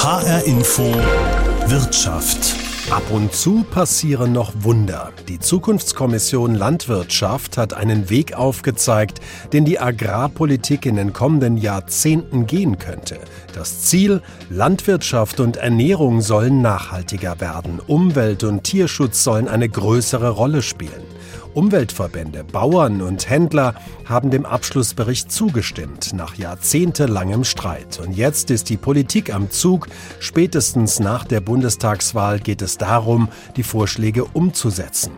HR Info Wirtschaft. Ab und zu passieren noch Wunder. Die Zukunftskommission Landwirtschaft hat einen Weg aufgezeigt, den die Agrarpolitik in den kommenden Jahrzehnten gehen könnte. Das Ziel, Landwirtschaft und Ernährung sollen nachhaltiger werden, Umwelt und Tierschutz sollen eine größere Rolle spielen. Umweltverbände, Bauern und Händler haben dem Abschlussbericht zugestimmt, nach jahrzehntelangem Streit. Und jetzt ist die Politik am Zug. Spätestens nach der Bundestagswahl geht es darum, die Vorschläge umzusetzen.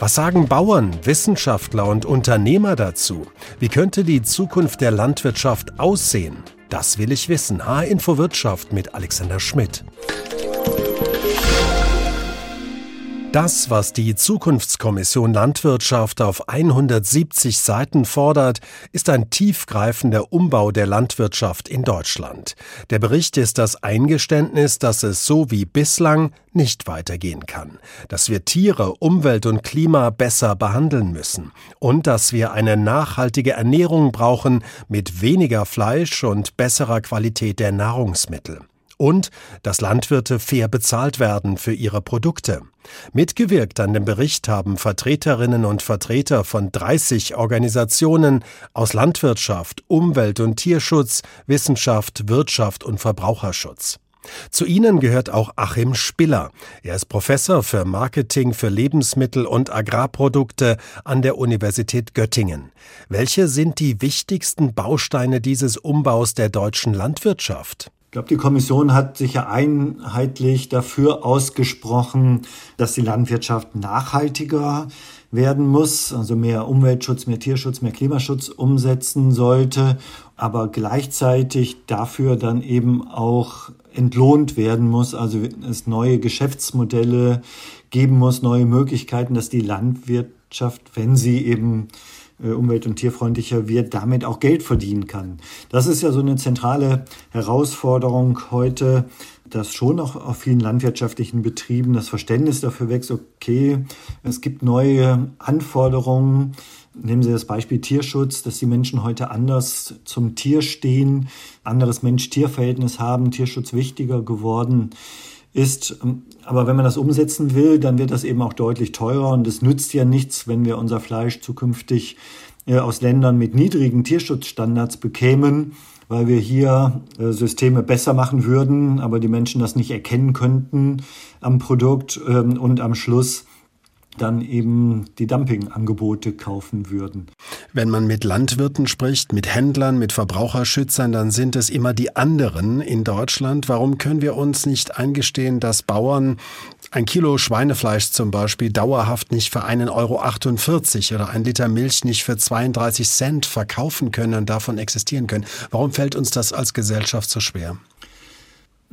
Was sagen Bauern, Wissenschaftler und Unternehmer dazu? Wie könnte die Zukunft der Landwirtschaft aussehen? Das will ich wissen. H-Info Wirtschaft mit Alexander Schmidt. Das, was die Zukunftskommission Landwirtschaft auf 170 Seiten fordert, ist ein tiefgreifender Umbau der Landwirtschaft in Deutschland. Der Bericht ist das Eingeständnis, dass es so wie bislang nicht weitergehen kann, dass wir Tiere, Umwelt und Klima besser behandeln müssen und dass wir eine nachhaltige Ernährung brauchen mit weniger Fleisch und besserer Qualität der Nahrungsmittel und dass Landwirte fair bezahlt werden für ihre Produkte. Mitgewirkt an dem Bericht haben Vertreterinnen und Vertreter von 30 Organisationen aus Landwirtschaft, Umwelt und Tierschutz, Wissenschaft, Wirtschaft und Verbraucherschutz. Zu ihnen gehört auch Achim Spiller. Er ist Professor für Marketing für Lebensmittel und Agrarprodukte an der Universität Göttingen. Welche sind die wichtigsten Bausteine dieses Umbaus der deutschen Landwirtschaft? Ich glaube, die Kommission hat sich ja einheitlich dafür ausgesprochen, dass die Landwirtschaft nachhaltiger werden muss, also mehr Umweltschutz, mehr Tierschutz, mehr Klimaschutz umsetzen sollte, aber gleichzeitig dafür dann eben auch entlohnt werden muss, also es neue Geschäftsmodelle geben muss, neue Möglichkeiten, dass die Landwirtschaft, wenn sie eben äh, umwelt- und tierfreundlicher wird, damit auch Geld verdienen kann. Das ist ja so eine zentrale Herausforderung heute, dass schon auch auf vielen landwirtschaftlichen Betrieben das Verständnis dafür wächst, okay, es gibt neue Anforderungen. Nehmen Sie das Beispiel Tierschutz, dass die Menschen heute anders zum Tier stehen, anderes Mensch-Tier-Verhältnis haben, Tierschutz wichtiger geworden ist. Aber wenn man das umsetzen will, dann wird das eben auch deutlich teurer und es nützt ja nichts, wenn wir unser Fleisch zukünftig äh, aus Ländern mit niedrigen Tierschutzstandards bekämen, weil wir hier äh, Systeme besser machen würden, aber die Menschen das nicht erkennen könnten am Produkt ähm, und am Schluss dann eben die Dumpingangebote kaufen würden. Wenn man mit Landwirten spricht, mit Händlern, mit Verbraucherschützern, dann sind es immer die anderen in Deutschland. Warum können wir uns nicht eingestehen, dass Bauern ein Kilo Schweinefleisch zum Beispiel dauerhaft nicht für 1,48 Euro oder ein Liter Milch nicht für 32 Cent verkaufen können und davon existieren können? Warum fällt uns das als Gesellschaft so schwer?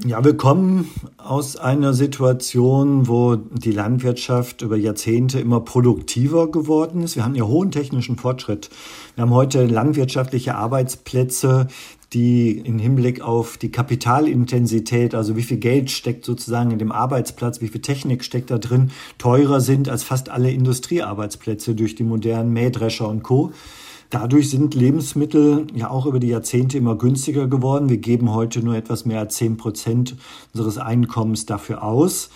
Ja, wir kommen aus einer Situation, wo die Landwirtschaft über Jahrzehnte immer produktiver geworden ist. Wir haben ja hohen technischen Fortschritt. Wir haben heute landwirtschaftliche Arbeitsplätze, die im Hinblick auf die Kapitalintensität, also wie viel Geld steckt sozusagen in dem Arbeitsplatz, wie viel Technik steckt da drin, teurer sind als fast alle Industriearbeitsplätze durch die modernen Mähdrescher und Co. Dadurch sind Lebensmittel ja auch über die Jahrzehnte immer günstiger geworden. Wir geben heute nur etwas mehr als 10 Prozent unseres Einkommens dafür aus.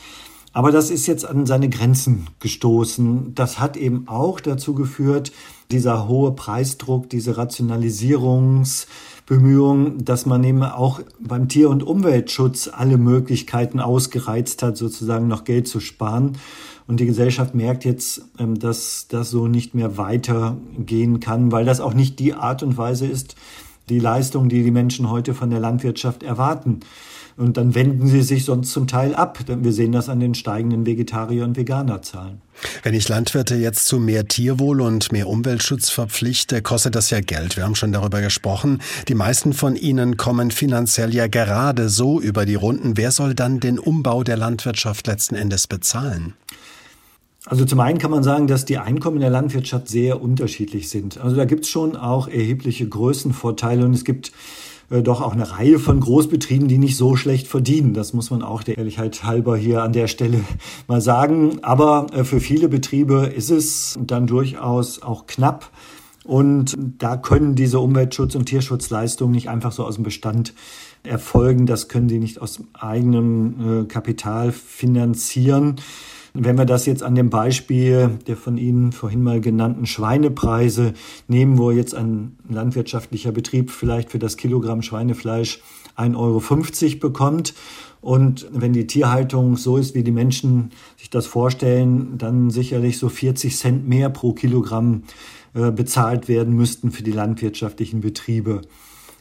Aber das ist jetzt an seine Grenzen gestoßen. Das hat eben auch dazu geführt, dieser hohe Preisdruck, diese Rationalisierungsbemühungen, dass man eben auch beim Tier- und Umweltschutz alle Möglichkeiten ausgereizt hat, sozusagen noch Geld zu sparen. Und die Gesellschaft merkt jetzt, ähm, dass das so nicht mehr weitergehen kann, weil das auch nicht die Art und Weise ist, die Leistung, die die Menschen heute von der Landwirtschaft erwarten. Und dann wenden sie sich sonst zum Teil ab. Wir sehen das an den steigenden Vegetarier- und Veganerzahlen. Wenn ich Landwirte jetzt zu mehr Tierwohl und mehr Umweltschutz verpflichte, kostet das ja Geld. Wir haben schon darüber gesprochen. Die meisten von ihnen kommen finanziell ja gerade so über die Runden. Wer soll dann den Umbau der Landwirtschaft letzten Endes bezahlen? Also zum einen kann man sagen, dass die Einkommen in der Landwirtschaft sehr unterschiedlich sind. Also da gibt es schon auch erhebliche Größenvorteile und es gibt äh, doch auch eine Reihe von Großbetrieben, die nicht so schlecht verdienen. Das muss man auch der Ehrlichkeit halber hier an der Stelle mal sagen. Aber äh, für viele Betriebe ist es dann durchaus auch knapp. Und da können diese Umweltschutz- und Tierschutzleistungen nicht einfach so aus dem Bestand erfolgen. Das können sie nicht aus eigenem äh, Kapital finanzieren. Wenn wir das jetzt an dem Beispiel der von Ihnen vorhin mal genannten Schweinepreise nehmen, wo jetzt ein landwirtschaftlicher Betrieb vielleicht für das Kilogramm Schweinefleisch 1,50 Euro bekommt und wenn die Tierhaltung so ist, wie die Menschen sich das vorstellen, dann sicherlich so 40 Cent mehr pro Kilogramm äh, bezahlt werden müssten für die landwirtschaftlichen Betriebe.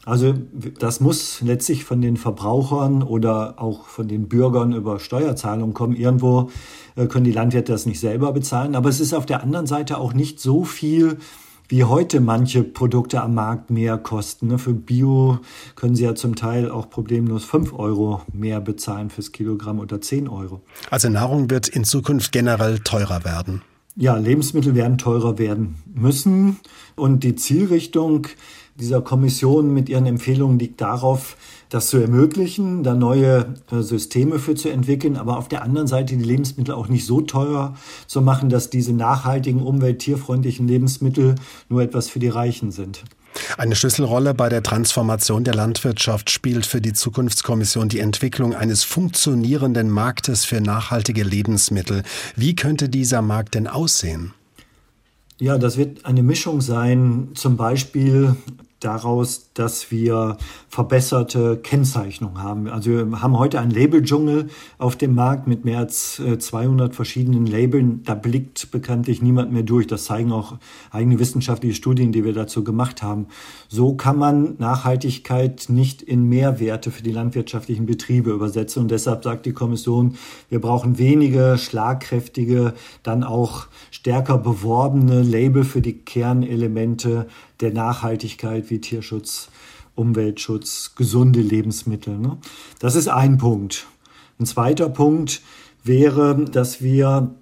Also das muss letztlich von den Verbrauchern oder auch von den Bürgern über Steuerzahlungen kommen. Irgendwo äh, können die Landwirte das nicht selber bezahlen. Aber es ist auf der anderen Seite auch nicht so viel, wie heute manche Produkte am Markt mehr kosten. Ne? Für Bio können Sie ja zum Teil auch problemlos 5 Euro mehr bezahlen fürs Kilogramm oder 10 Euro. Also Nahrung wird in Zukunft generell teurer werden. Ja, Lebensmittel werden teurer werden müssen. Und die Zielrichtung dieser Kommission mit ihren Empfehlungen liegt darauf, das zu ermöglichen, da neue äh, Systeme für zu entwickeln, aber auf der anderen Seite die Lebensmittel auch nicht so teuer zu machen, dass diese nachhaltigen, umwelttierfreundlichen Lebensmittel nur etwas für die Reichen sind. Eine Schlüsselrolle bei der Transformation der Landwirtschaft spielt für die Zukunftskommission die Entwicklung eines funktionierenden Marktes für nachhaltige Lebensmittel. Wie könnte dieser Markt denn aussehen? Ja, das wird eine Mischung sein, zum Beispiel daraus, dass wir verbesserte Kennzeichnung haben. Also wir haben heute einen Labeldschungel auf dem Markt mit mehr als 200 äh, verschiedenen Labeln. Da blickt bekanntlich niemand mehr durch. Das zeigen auch eigene wissenschaftliche Studien, die wir dazu gemacht haben. So kann man Nachhaltigkeit nicht in Mehrwerte für die landwirtschaftlichen Betriebe übersetzen. Und deshalb sagt die Kommission, wir brauchen wenige schlagkräftige, dann auch stärker beworbene Label für die Kernelemente der Nachhaltigkeit wie Tierschutz, Umweltschutz, gesunde Lebensmittel. Ne? Das ist ein Punkt. Ein zweiter Punkt wäre, dass wir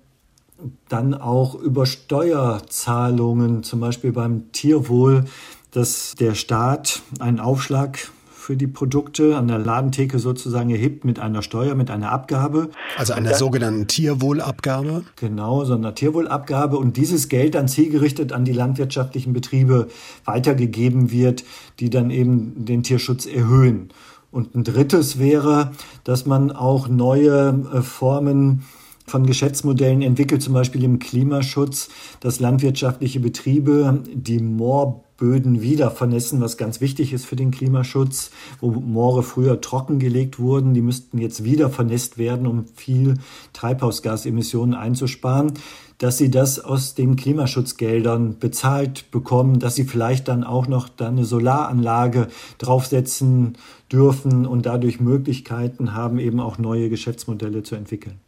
dann auch über Steuerzahlungen, zum Beispiel beim Tierwohl, dass der Staat einen Aufschlag für die Produkte an der Ladentheke sozusagen erhebt mit einer Steuer, mit einer Abgabe. Also einer dann, sogenannten Tierwohlabgabe? Genau, so einer Tierwohlabgabe und dieses Geld dann zielgerichtet an die landwirtschaftlichen Betriebe weitergegeben wird, die dann eben den Tierschutz erhöhen. Und ein drittes wäre, dass man auch neue äh, Formen von Geschäftsmodellen entwickelt, zum Beispiel im Klimaschutz, dass landwirtschaftliche Betriebe die Moorböden wieder vernässen, was ganz wichtig ist für den Klimaschutz, wo Moore früher trockengelegt wurden, die müssten jetzt wieder vernässt werden, um viel Treibhausgasemissionen einzusparen dass sie das aus den Klimaschutzgeldern bezahlt bekommen, dass sie vielleicht dann auch noch da eine Solaranlage draufsetzen dürfen und dadurch Möglichkeiten haben, eben auch neue Geschäftsmodelle zu entwickeln.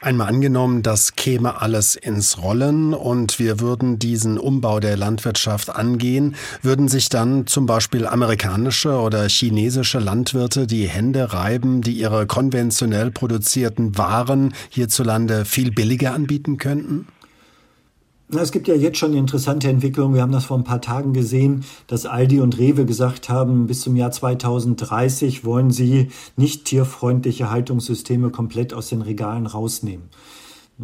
Einmal angenommen, das käme alles ins Rollen und wir würden diesen Umbau der Landwirtschaft angehen, würden sich dann zum Beispiel amerikanische oder chinesische Landwirte die Hände reiben, die ihre konventionell produzierten Waren hierzulande viel billiger anbieten könnten? Es gibt ja jetzt schon interessante Entwicklungen. Wir haben das vor ein paar Tagen gesehen, dass Aldi und Rewe gesagt haben, bis zum Jahr 2030 wollen sie nicht tierfreundliche Haltungssysteme komplett aus den Regalen rausnehmen.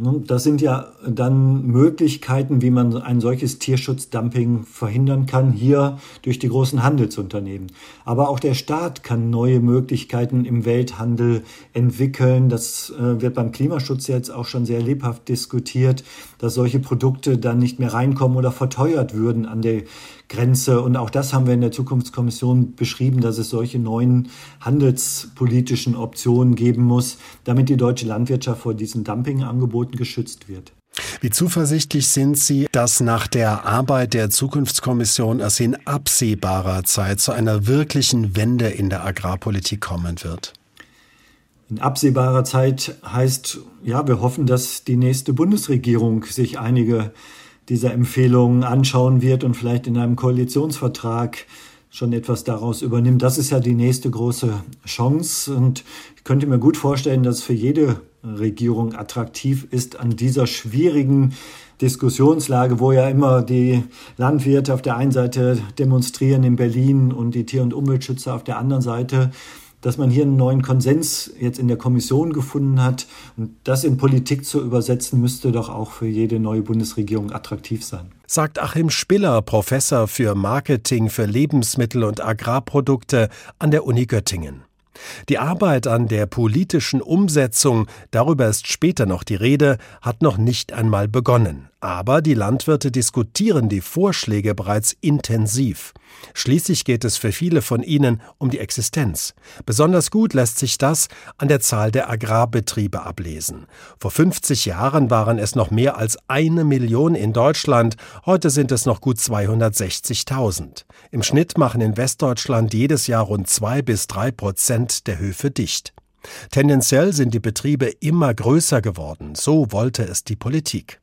Ne, das sind ja dann Möglichkeiten, wie man ein solches Tierschutzdumping verhindern kann, hier durch die großen Handelsunternehmen. Aber auch der Staat kann neue Möglichkeiten im Welthandel entwickeln. Das äh, wird beim Klimaschutz jetzt auch schon sehr lebhaft diskutiert, dass solche Produkte dann nicht mehr reinkommen oder verteuert würden an der Grenze. Und auch das haben wir in der Zukunftskommission beschrieben, dass es solche neuen handelspolitischen Optionen geben muss, damit die deutsche Landwirtschaft vor diesen Dumpingangeboten geschützt wird. Wie zuversichtlich sind Sie, dass nach der Arbeit der Zukunftskommission es in absehbarer Zeit zu einer wirklichen Wende in der Agrarpolitik kommen wird? In absehbarer Zeit heißt, ja, wir hoffen, dass die nächste Bundesregierung sich einige dieser Empfehlungen anschauen wird und vielleicht in einem Koalitionsvertrag schon etwas daraus übernimmt. Das ist ja die nächste große Chance und ich könnte mir gut vorstellen, dass für jede Regierung attraktiv ist an dieser schwierigen Diskussionslage, wo ja immer die Landwirte auf der einen Seite demonstrieren in Berlin und die Tier- und Umweltschützer auf der anderen Seite dass man hier einen neuen Konsens jetzt in der Kommission gefunden hat. Und das in Politik zu übersetzen, müsste doch auch für jede neue Bundesregierung attraktiv sein. Sagt Achim Spiller, Professor für Marketing für Lebensmittel und Agrarprodukte an der Uni Göttingen. Die Arbeit an der politischen Umsetzung, darüber ist später noch die Rede, hat noch nicht einmal begonnen. Aber die Landwirte diskutieren die Vorschläge bereits intensiv. Schließlich geht es für viele von ihnen um die Existenz. Besonders gut lässt sich das an der Zahl der Agrarbetriebe ablesen. Vor 50 Jahren waren es noch mehr als eine Million in Deutschland, heute sind es noch gut 260.000. Im Schnitt machen in Westdeutschland jedes Jahr rund zwei bis drei Prozent der Höfe dicht. Tendenziell sind die Betriebe immer größer geworden, so wollte es die Politik.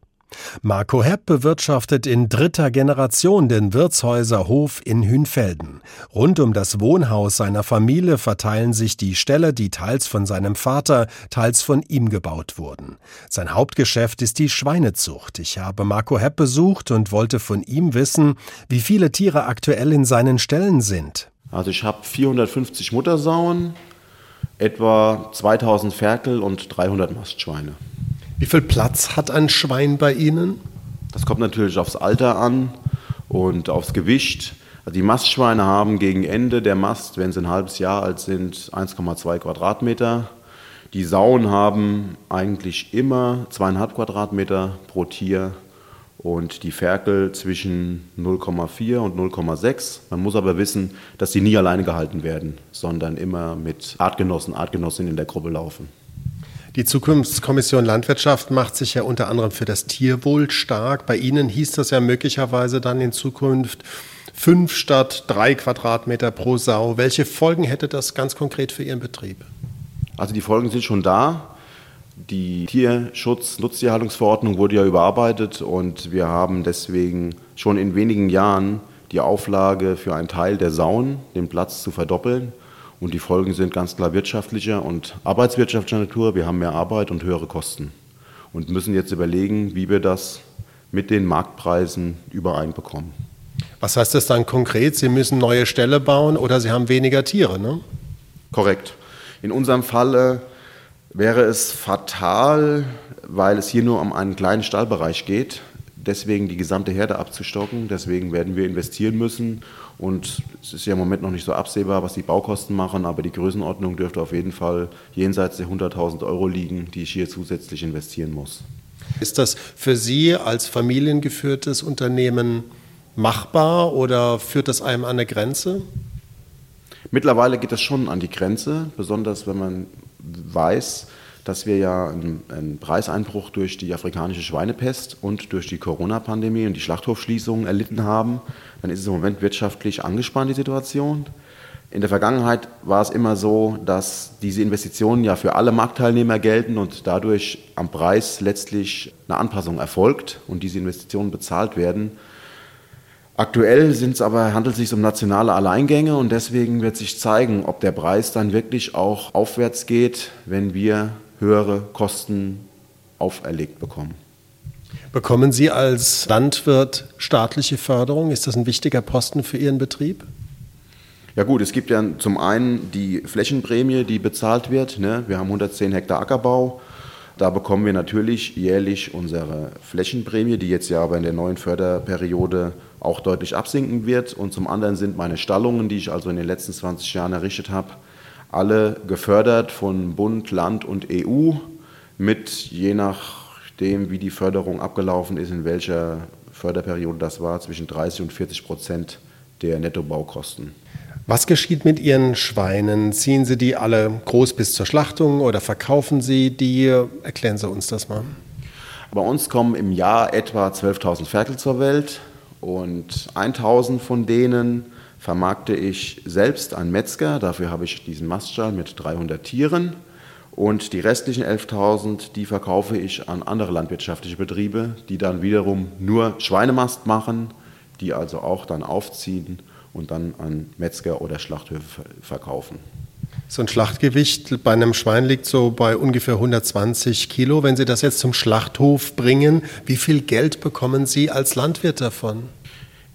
Marco Hepp bewirtschaftet in dritter Generation den Wirtshäuser Hof in Hünfelden. Rund um das Wohnhaus seiner Familie verteilen sich die Ställe, die teils von seinem Vater, teils von ihm gebaut wurden. Sein Hauptgeschäft ist die Schweinezucht. Ich habe Marco Hepp besucht und wollte von ihm wissen, wie viele Tiere aktuell in seinen Ställen sind. Also ich habe 450 Muttersauen, etwa 2000 Ferkel und 300 Mastschweine. Wie viel Platz hat ein Schwein bei Ihnen? Das kommt natürlich aufs Alter an und aufs Gewicht. Also die Mastschweine haben gegen Ende der Mast, wenn sie ein halbes Jahr alt sind, 1,2 Quadratmeter. Die Sauen haben eigentlich immer zweieinhalb Quadratmeter pro Tier und die Ferkel zwischen 0,4 und 0,6. Man muss aber wissen, dass sie nie alleine gehalten werden, sondern immer mit Artgenossen, Artgenossinnen in der Gruppe laufen. Die Zukunftskommission Landwirtschaft macht sich ja unter anderem für das Tierwohl stark. Bei Ihnen hieß das ja möglicherweise dann in Zukunft fünf statt drei Quadratmeter pro Sau. Welche Folgen hätte das ganz konkret für Ihren Betrieb? Also die Folgen sind schon da. Die Tierschutz-Nutztierhaltungsverordnung wurde ja überarbeitet und wir haben deswegen schon in wenigen Jahren die Auflage für einen Teil der Sauen, den Platz zu verdoppeln. Und die Folgen sind ganz klar wirtschaftlicher und arbeitswirtschaftlicher Natur. Wir haben mehr Arbeit und höhere Kosten und müssen jetzt überlegen, wie wir das mit den Marktpreisen übereinbekommen. Was heißt das dann konkret? Sie müssen neue Ställe bauen oder Sie haben weniger Tiere, ne? Korrekt. In unserem Falle wäre es fatal, weil es hier nur um einen kleinen Stallbereich geht, deswegen die gesamte Herde abzustocken. Deswegen werden wir investieren müssen. Und es ist ja im Moment noch nicht so absehbar, was die Baukosten machen, aber die Größenordnung dürfte auf jeden Fall jenseits der 100.000 Euro liegen, die ich hier zusätzlich investieren muss. Ist das für Sie als familiengeführtes Unternehmen machbar oder führt das einem an eine Grenze? Mittlerweile geht das schon an die Grenze, besonders wenn man weiß, dass wir ja einen, einen, Preiseinbruch durch die afrikanische Schweinepest und durch die Corona-Pandemie und die Schlachthofschließungen erlitten haben, dann ist es im Moment wirtschaftlich angespannt, die Situation. In der Vergangenheit war es immer so, dass diese Investitionen ja für alle Marktteilnehmer gelten und dadurch am Preis letztlich eine Anpassung erfolgt und diese Investitionen bezahlt werden. Aktuell sind es aber, handelt es sich um nationale Alleingänge und deswegen wird sich zeigen, ob der Preis dann wirklich auch aufwärts geht, wenn wir höhere Kosten auferlegt bekommen. Bekommen Sie als Landwirt staatliche Förderung? Ist das ein wichtiger Posten für Ihren Betrieb? Ja gut, es gibt ja zum einen die Flächenprämie, die bezahlt wird. Ne? Wir haben 110 Hektar Ackerbau. Da bekommen wir natürlich jährlich unsere Flächenprämie, die jetzt ja aber in der neuen Förderperiode auch deutlich absinken wird. Und zum anderen sind meine Stallungen, die ich also in den letzten 20 Jahren errichtet habe, alle gefördert von Bund, Land und EU mit je nachdem, wie die Förderung abgelaufen ist, in welcher Förderperiode das war, zwischen 30 und 40 Prozent der Nettobaukosten. Was geschieht mit Ihren Schweinen? Ziehen Sie die alle groß bis zur Schlachtung oder verkaufen Sie die? Erklären Sie uns das mal. Bei uns kommen im Jahr etwa 12.000 Ferkel zur Welt und 1.000 von denen vermarkte ich selbst an Metzger. Dafür habe ich diesen Maststall mit 300 Tieren. Und die restlichen 11.000, die verkaufe ich an andere landwirtschaftliche Betriebe, die dann wiederum nur Schweinemast machen, die also auch dann aufziehen und dann an Metzger oder Schlachthöfe verkaufen. So ein Schlachtgewicht bei einem Schwein liegt so bei ungefähr 120 Kilo. Wenn Sie das jetzt zum Schlachthof bringen, wie viel Geld bekommen Sie als Landwirt davon?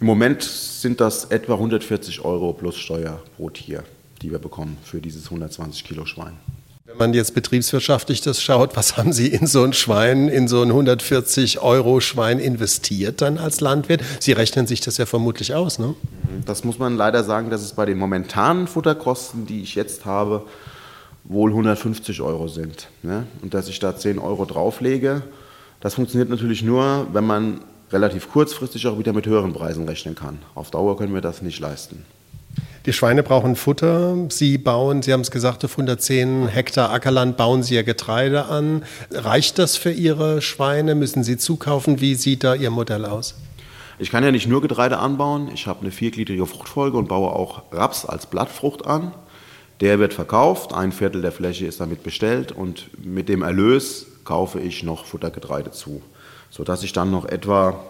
Im Moment sind das etwa 140 Euro plus Steuer pro Tier, die wir bekommen für dieses 120 Kilo Schwein. Wenn man jetzt betriebswirtschaftlich das schaut, was haben Sie in so ein Schwein, in so ein 140 Euro Schwein investiert dann als Landwirt? Sie rechnen sich das ja vermutlich aus, ne? Das muss man leider sagen, dass es bei den momentanen Futterkosten, die ich jetzt habe, wohl 150 Euro sind. Ne? Und dass ich da 10 Euro drauflege, das funktioniert natürlich nur, wenn man relativ kurzfristig auch wieder mit höheren Preisen rechnen kann. Auf Dauer können wir das nicht leisten. Die Schweine brauchen Futter. Sie bauen, Sie haben es gesagt, auf 110 Hektar Ackerland bauen Sie Ihr Getreide an. Reicht das für Ihre Schweine? Müssen Sie zukaufen? Wie sieht da Ihr Modell aus? Ich kann ja nicht nur Getreide anbauen. Ich habe eine viergliedrige Fruchtfolge und baue auch Raps als Blattfrucht an. Der wird verkauft, ein Viertel der Fläche ist damit bestellt und mit dem Erlös kaufe ich noch Futtergetreide zu, sodass ich dann noch etwa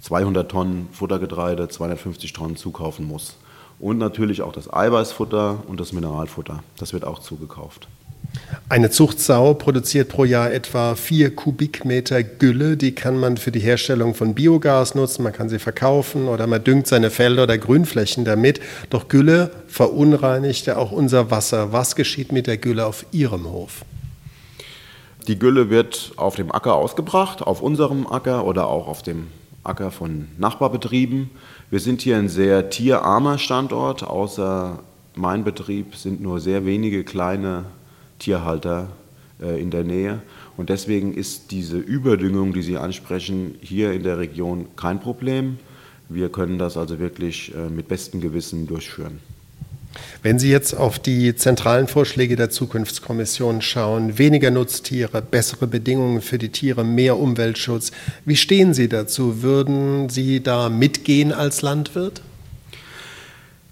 200 Tonnen Futtergetreide, 250 Tonnen zukaufen muss. Und natürlich auch das Eiweißfutter und das Mineralfutter. Das wird auch zugekauft. Eine Zuchtsau produziert pro Jahr etwa vier Kubikmeter Gülle. Die kann man für die Herstellung von Biogas nutzen. Man kann sie verkaufen oder man düngt seine Felder oder Grünflächen damit. Doch Gülle verunreinigt ja auch unser Wasser. Was geschieht mit der Gülle auf Ihrem Hof? Die Gülle wird auf dem Acker ausgebracht, auf unserem Acker oder auch auf dem Acker von Nachbarbetrieben. Wir sind hier ein sehr tierarmer Standort. Außer mein Betrieb sind nur sehr wenige kleine Tierhalter äh, in der Nähe. Und deswegen ist diese Überdüngung, die Sie ansprechen, hier in der Region kein Problem. Wir können das also wirklich äh, mit bestem Gewissen durchführen. Wenn Sie jetzt auf die zentralen Vorschläge der Zukunftskommission schauen, weniger Nutztiere, bessere Bedingungen für die Tiere, mehr Umweltschutz, wie stehen Sie dazu? Würden Sie da mitgehen als Landwirt?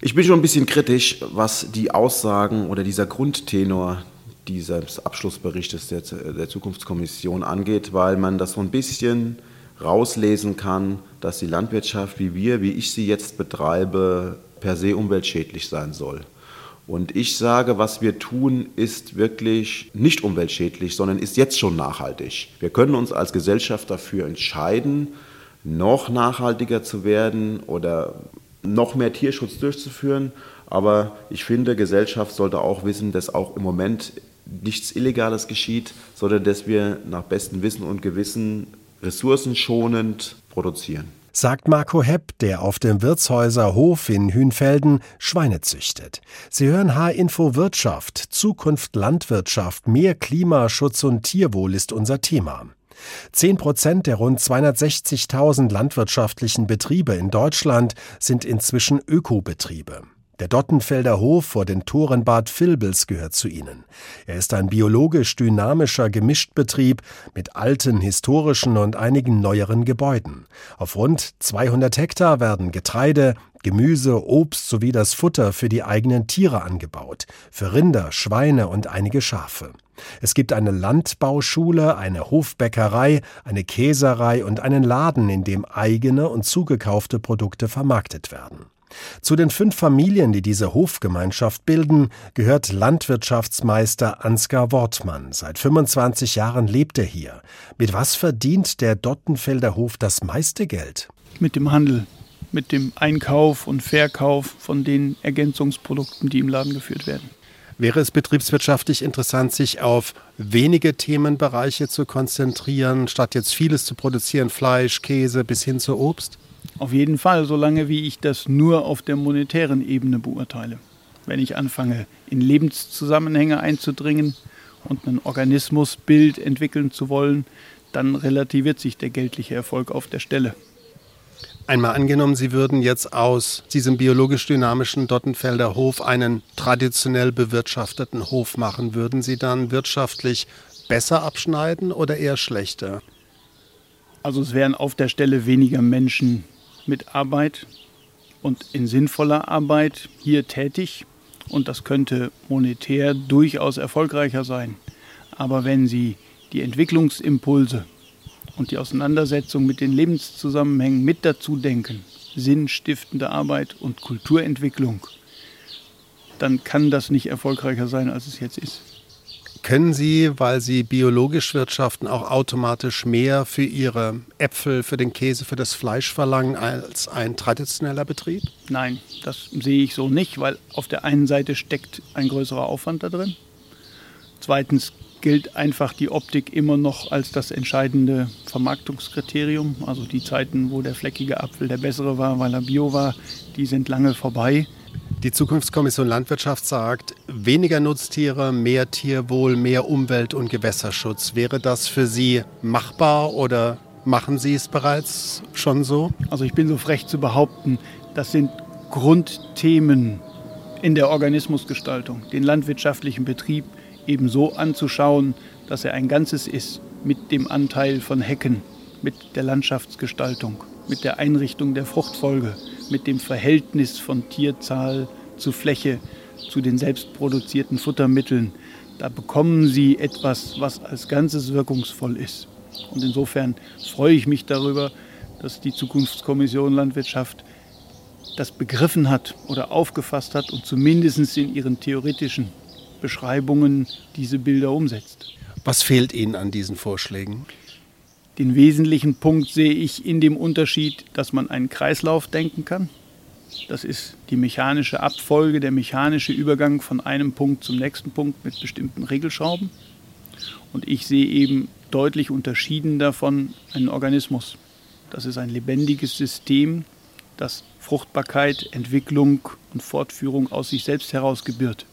Ich bin schon ein bisschen kritisch, was die Aussagen oder dieser Grundtenor dieses Abschlussberichtes der, der Zukunftskommission angeht, weil man das so ein bisschen rauslesen kann, dass die Landwirtschaft, wie wir, wie ich sie jetzt betreibe, per se umweltschädlich sein soll. Und ich sage, was wir tun, ist wirklich nicht umweltschädlich, sondern ist jetzt schon nachhaltig. Wir können uns als Gesellschaft dafür entscheiden, noch nachhaltiger zu werden oder noch mehr Tierschutz durchzuführen. Aber ich finde, Gesellschaft sollte auch wissen, dass auch im Moment nichts Illegales geschieht, sondern dass wir nach bestem Wissen und Gewissen ressourcenschonend produzieren sagt Marco Hepp, der auf dem Wirtshäuser Hof in Hünfelden Schweine züchtet. Sie hören H-Info Wirtschaft, Zukunft Landwirtschaft, mehr Klimaschutz und Tierwohl ist unser Thema. Zehn Prozent der rund 260.000 landwirtschaftlichen Betriebe in Deutschland sind inzwischen Ökobetriebe. Der Dottenfelder Hof vor den Toren Bad Vilbels gehört zu ihnen. Er ist ein biologisch dynamischer Gemischtbetrieb mit alten, historischen und einigen neueren Gebäuden. Auf rund 200 Hektar werden Getreide, Gemüse, Obst sowie das Futter für die eigenen Tiere angebaut, für Rinder, Schweine und einige Schafe. Es gibt eine Landbauschule, eine Hofbäckerei, eine Käserei und einen Laden, in dem eigene und zugekaufte Produkte vermarktet werden. Zu den fünf Familien, die diese Hofgemeinschaft bilden, gehört Landwirtschaftsmeister Ansgar Wortmann. Seit 25 Jahren lebt er hier. Mit was verdient der Dottenfelder Hof das meiste Geld? Mit dem Handel, mit dem Einkauf und Verkauf von den Ergänzungsprodukten, die im Laden geführt werden. Wäre es betriebswirtschaftlich interessant, sich auf wenige Themenbereiche zu konzentrieren, statt jetzt vieles zu produzieren, Fleisch, Käse bis hin zu Obst? Auf jeden Fall, solange wie ich das nur auf der monetären Ebene beurteile. Wenn ich anfange, in Lebenszusammenhänge einzudringen und ein Organismusbild entwickeln zu wollen, dann relativiert sich der geldliche Erfolg auf der Stelle. Einmal angenommen, Sie würden jetzt aus diesem biologisch dynamischen Dottenfelder Hof einen traditionell bewirtschafteten Hof machen, würden Sie dann wirtschaftlich besser abschneiden oder eher schlechter? Also es wären auf der Stelle weniger Menschen mit Arbeit und in sinnvoller Arbeit hier tätig und das könnte monetär durchaus erfolgreicher sein. Aber wenn Sie die Entwicklungsimpulse und die Auseinandersetzung mit den Lebenszusammenhängen mit dazu denken, sinnstiftende Arbeit und Kulturentwicklung, dann kann das nicht erfolgreicher sein, als es jetzt ist. Können Sie, weil Sie biologisch wirtschaften, auch automatisch mehr für Ihre Äpfel, für den Käse, für das Fleisch verlangen als ein traditioneller Betrieb? Nein, das sehe ich so nicht, weil auf der einen Seite steckt ein größerer Aufwand da drin. Zweitens gilt einfach die Optik immer noch als das entscheidende Vermarktungskriterium. Also die Zeiten, wo der fleckige Apfel der bessere war, weil er bio war, die sind lange vorbei. Die Zukunftskommission Landwirtschaft sagt, weniger Nutztiere, mehr Tierwohl, mehr Umwelt- und Gewässerschutz. Wäre das für Sie machbar oder machen Sie es bereits schon so? Also ich bin so frech zu behaupten, das sind Grundthemen in der Organismusgestaltung, den landwirtschaftlichen Betrieb eben so anzuschauen, dass er ein Ganzes ist mit dem Anteil von Hecken, mit der Landschaftsgestaltung, mit der Einrichtung der Fruchtfolge, mit dem Verhältnis von Tierzahl zu Fläche, zu den selbstproduzierten Futtermitteln. Da bekommen Sie etwas, was als Ganzes wirkungsvoll ist. Und insofern freue ich mich darüber, dass die Zukunftskommission Landwirtschaft das begriffen hat oder aufgefasst hat und zumindest in ihren theoretischen Beschreibungen diese Bilder umsetzt. Was fehlt Ihnen an diesen Vorschlägen? Den wesentlichen Punkt sehe ich in dem Unterschied, dass man einen Kreislauf denken kann. Das ist die mechanische Abfolge, der mechanische Übergang von einem Punkt zum nächsten Punkt mit bestimmten Regelschrauben. Und ich sehe eben deutlich unterschieden davon einen Organismus. Das ist ein lebendiges System, das Fruchtbarkeit, Entwicklung und Fortführung aus sich selbst heraus gebührt.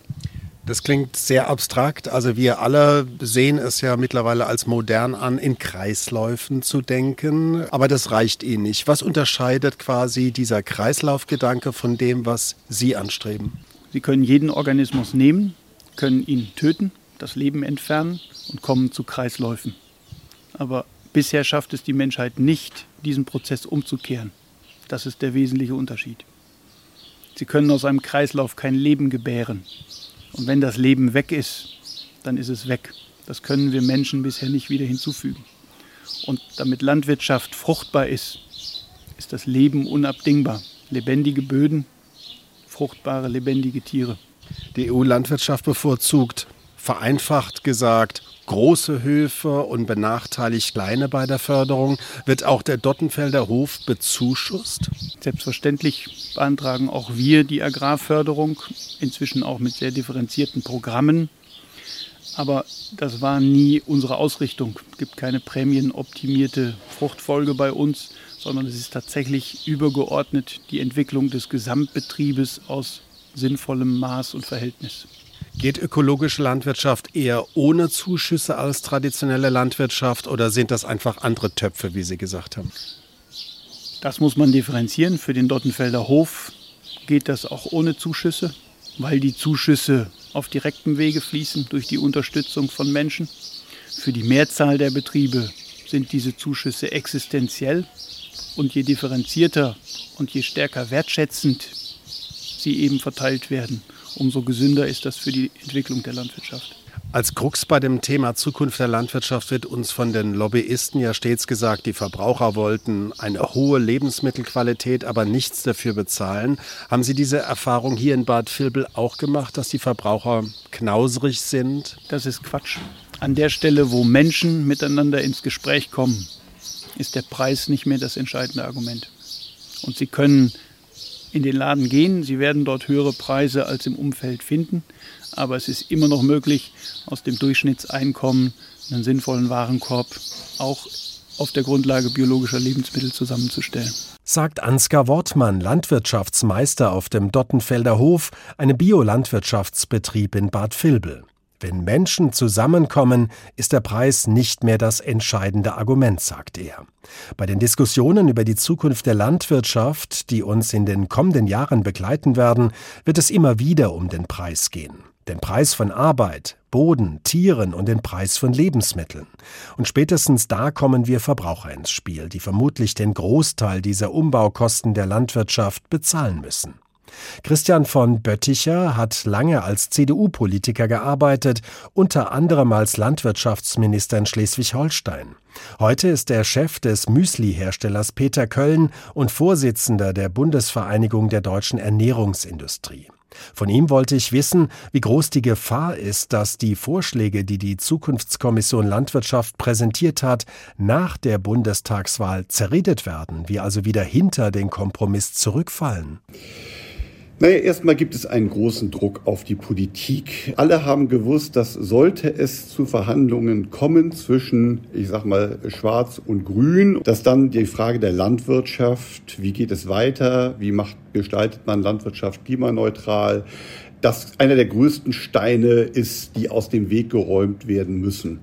Das klingt sehr abstrakt. Also wir alle sehen es ja mittlerweile als modern an, in Kreisläufen zu denken. Aber das reicht Ihnen nicht. Was unterscheidet quasi dieser Kreislaufgedanke von dem, was Sie anstreben? Sie können jeden Organismus nehmen, können ihn töten, das Leben entfernen und kommen zu Kreisläufen. Aber bisher schafft es die Menschheit nicht, diesen Prozess umzukehren. Das ist der wesentliche Unterschied. Sie können aus einem Kreislauf kein Leben gebären. Und wenn das Leben weg ist, dann ist es weg. Das können wir Menschen bisher nicht wieder hinzufügen. Und damit Landwirtschaft fruchtbar ist, ist das Leben unabdingbar. Lebendige Böden, fruchtbare, lebendige Tiere. Die EU-Landwirtschaft bevorzugt, vereinfacht gesagt, große Höfe und benachteiligt kleine bei der Förderung. Wird auch der Dottenfelder Hof bezuschusst? Selbstverständlich beantragen auch wir die Agrarförderung, inzwischen auch mit sehr differenzierten Programmen. Aber das war nie unsere Ausrichtung. Es gibt keine prämienoptimierte Fruchtfolge bei uns, sondern es ist tatsächlich übergeordnet die Entwicklung des Gesamtbetriebes aus sinnvollem Maß und Verhältnis. Geht ökologische Landwirtschaft eher ohne Zuschüsse als traditionelle Landwirtschaft oder sind das einfach andere Töpfe, wie Sie gesagt haben? Das muss man differenzieren. Für den Dottenfelder Hof geht das auch ohne Zuschüsse, weil die Zuschüsse auf direktem Wege fließen durch die Unterstützung von Menschen. Für die Mehrzahl der Betriebe sind diese Zuschüsse existenziell und je differenzierter und je stärker wertschätzend sie eben verteilt werden, umso gesünder ist das für die Entwicklung der Landwirtschaft. Als Krux bei dem Thema Zukunft der Landwirtschaft wird uns von den Lobbyisten ja stets gesagt, die Verbraucher wollten eine hohe Lebensmittelqualität, aber nichts dafür bezahlen. Haben Sie diese Erfahrung hier in Bad Vilbel auch gemacht, dass die Verbraucher knauserig sind? Das ist Quatsch. An der Stelle, wo Menschen miteinander ins Gespräch kommen, ist der Preis nicht mehr das entscheidende Argument. Und Sie können in den Laden gehen. Sie werden dort höhere Preise als im Umfeld finden. Aber es ist immer noch möglich, aus dem Durchschnittseinkommen einen sinnvollen Warenkorb auch auf der Grundlage biologischer Lebensmittel zusammenzustellen. Sagt Ansgar Wortmann, Landwirtschaftsmeister auf dem Dottenfelder Hof, einem Biolandwirtschaftsbetrieb in Bad Vilbel. Wenn Menschen zusammenkommen, ist der Preis nicht mehr das entscheidende Argument, sagt er. Bei den Diskussionen über die Zukunft der Landwirtschaft, die uns in den kommenden Jahren begleiten werden, wird es immer wieder um den Preis gehen. Den Preis von Arbeit, Boden, Tieren und den Preis von Lebensmitteln. Und spätestens da kommen wir Verbraucher ins Spiel, die vermutlich den Großteil dieser Umbaukosten der Landwirtschaft bezahlen müssen. Christian von Bötticher hat lange als CDU-Politiker gearbeitet, unter anderem als Landwirtschaftsminister in Schleswig-Holstein. Heute ist er Chef des Müsli-Herstellers Peter Köln und Vorsitzender der Bundesvereinigung der deutschen Ernährungsindustrie. Von ihm wollte ich wissen, wie groß die Gefahr ist, dass die Vorschläge, die die Zukunftskommission Landwirtschaft präsentiert hat, nach der Bundestagswahl zerredet werden, wir also wieder hinter den Kompromiss zurückfallen. Naja, erstmal gibt es einen großen Druck auf die Politik. Alle haben gewusst, dass sollte es zu Verhandlungen kommen zwischen, ich sag mal, Schwarz und Grün, dass dann die Frage der Landwirtschaft, wie geht es weiter, wie macht, gestaltet man Landwirtschaft klimaneutral, dass einer der größten Steine ist, die aus dem Weg geräumt werden müssen.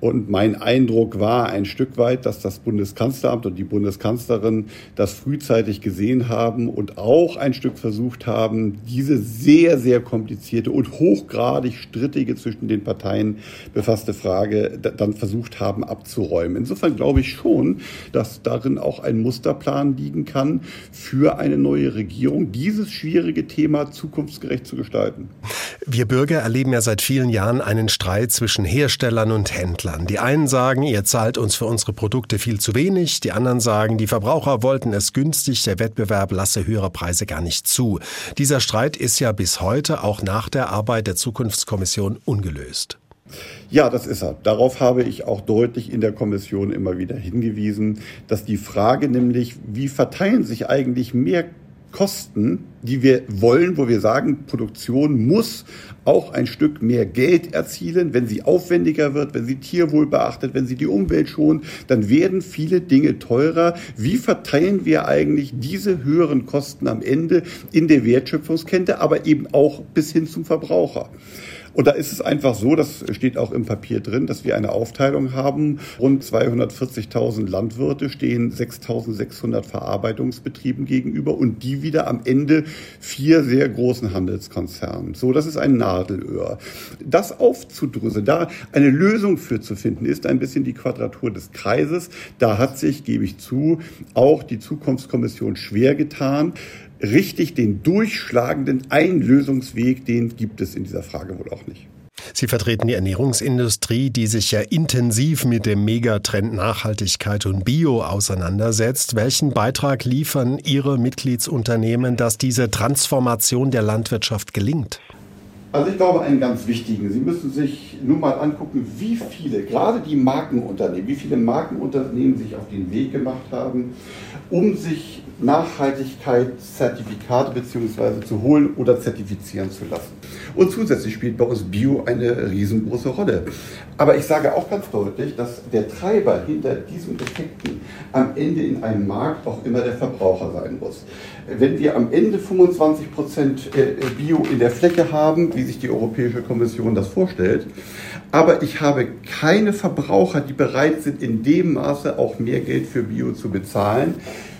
Und mein Eindruck war ein Stück weit, dass das Bundeskanzleramt und die Bundeskanzlerin das frühzeitig gesehen haben und auch ein Stück versucht haben, diese sehr, sehr komplizierte und hochgradig strittige zwischen den Parteien befasste Frage dann versucht haben abzuräumen. Insofern glaube ich schon, dass darin auch ein Musterplan liegen kann für eine neue Regierung, dieses schwierige Thema zukunftsgerecht zu gestalten. Wir Bürger erleben ja seit vielen Jahren einen Streit zwischen Herstellern und Händlern. Die einen sagen, ihr zahlt uns für unsere Produkte viel zu wenig, die anderen sagen, die Verbraucher wollten es günstig, der Wettbewerb lasse höhere Preise gar nicht zu. Dieser Streit ist ja bis heute auch nach der Arbeit der Zukunftskommission ungelöst. Ja, das ist er. Darauf habe ich auch deutlich in der Kommission immer wieder hingewiesen, dass die Frage nämlich, wie verteilen sich eigentlich mehr Kosten, die wir wollen, wo wir sagen, Produktion muss auch ein Stück mehr Geld erzielen. Wenn sie aufwendiger wird, wenn sie Tierwohl beachtet, wenn sie die Umwelt schont, dann werden viele Dinge teurer. Wie verteilen wir eigentlich diese höheren Kosten am Ende in der Wertschöpfungskette, aber eben auch bis hin zum Verbraucher? Und da ist es einfach so, das steht auch im Papier drin, dass wir eine Aufteilung haben. Rund 240.000 Landwirte stehen 6.600 Verarbeitungsbetrieben gegenüber und die wieder am Ende vier sehr großen Handelskonzernen. So, das ist ein Nadelöhr. Das aufzudrüsseln, da eine Lösung für zu finden, ist ein bisschen die Quadratur des Kreises. Da hat sich, gebe ich zu, auch die Zukunftskommission schwer getan richtig den durchschlagenden Einlösungsweg, den gibt es in dieser Frage wohl auch nicht. Sie vertreten die Ernährungsindustrie, die sich ja intensiv mit dem Megatrend Nachhaltigkeit und Bio auseinandersetzt. Welchen Beitrag liefern Ihre Mitgliedsunternehmen, dass diese Transformation der Landwirtschaft gelingt? Also ich glaube einen ganz wichtigen. Sie müssen sich nur mal angucken, wie viele, gerade die Markenunternehmen, wie viele Markenunternehmen sich auf den Weg gemacht haben, um sich Nachhaltigkeitszertifikate bzw. zu holen oder zertifizieren zu lassen. Und zusätzlich spielt bei uns Bio eine riesengroße Rolle. Aber ich sage auch ganz deutlich, dass der Treiber hinter diesen Effekten am Ende in einem Markt auch immer der Verbraucher sein muss. Wenn wir am Ende 25 Prozent äh, Bio in der Fläche haben, wie sich die Europäische Kommission das vorstellt, aber ich habe keine Verbraucher, die bereit sind, in dem Maße auch mehr Geld für Bio zu bezahlen,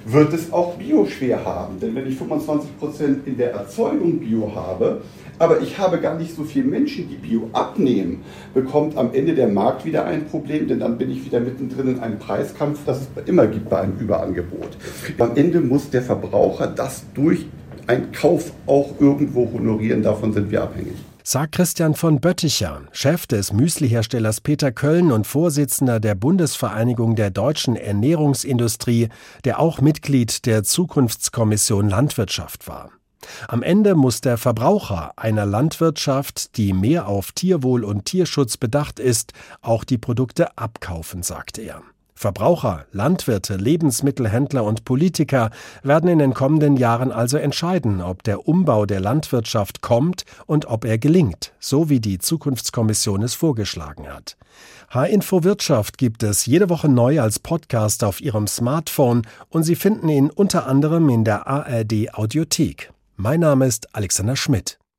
wird es auch Bio schwer haben. Denn wenn ich 25 Prozent in der Erzeugung Bio habe, aber ich habe gar nicht so viele Menschen, die Bio abnehmen, bekommt am Ende der Markt wieder ein Problem, denn dann bin ich wieder mittendrin in einem Preiskampf, das es immer gibt bei einem Überangebot. Am Ende muss der Verbraucher das durch einen Kauf auch irgendwo honorieren, davon sind wir abhängig sagt Christian von Bötticher, Chef des Müsliherstellers Peter Köln und Vorsitzender der Bundesvereinigung der deutschen Ernährungsindustrie, der auch Mitglied der Zukunftskommission Landwirtschaft war. Am Ende muss der Verbraucher einer Landwirtschaft, die mehr auf Tierwohl und Tierschutz bedacht ist, auch die Produkte abkaufen, sagte er. Verbraucher, Landwirte, Lebensmittelhändler und Politiker werden in den kommenden Jahren also entscheiden, ob der Umbau der Landwirtschaft kommt und ob er gelingt, so wie die Zukunftskommission es vorgeschlagen hat. H-Info Wirtschaft gibt es jede Woche neu als Podcast auf Ihrem Smartphone und Sie finden ihn unter anderem in der ARD Audiothek. Mein Name ist Alexander Schmidt.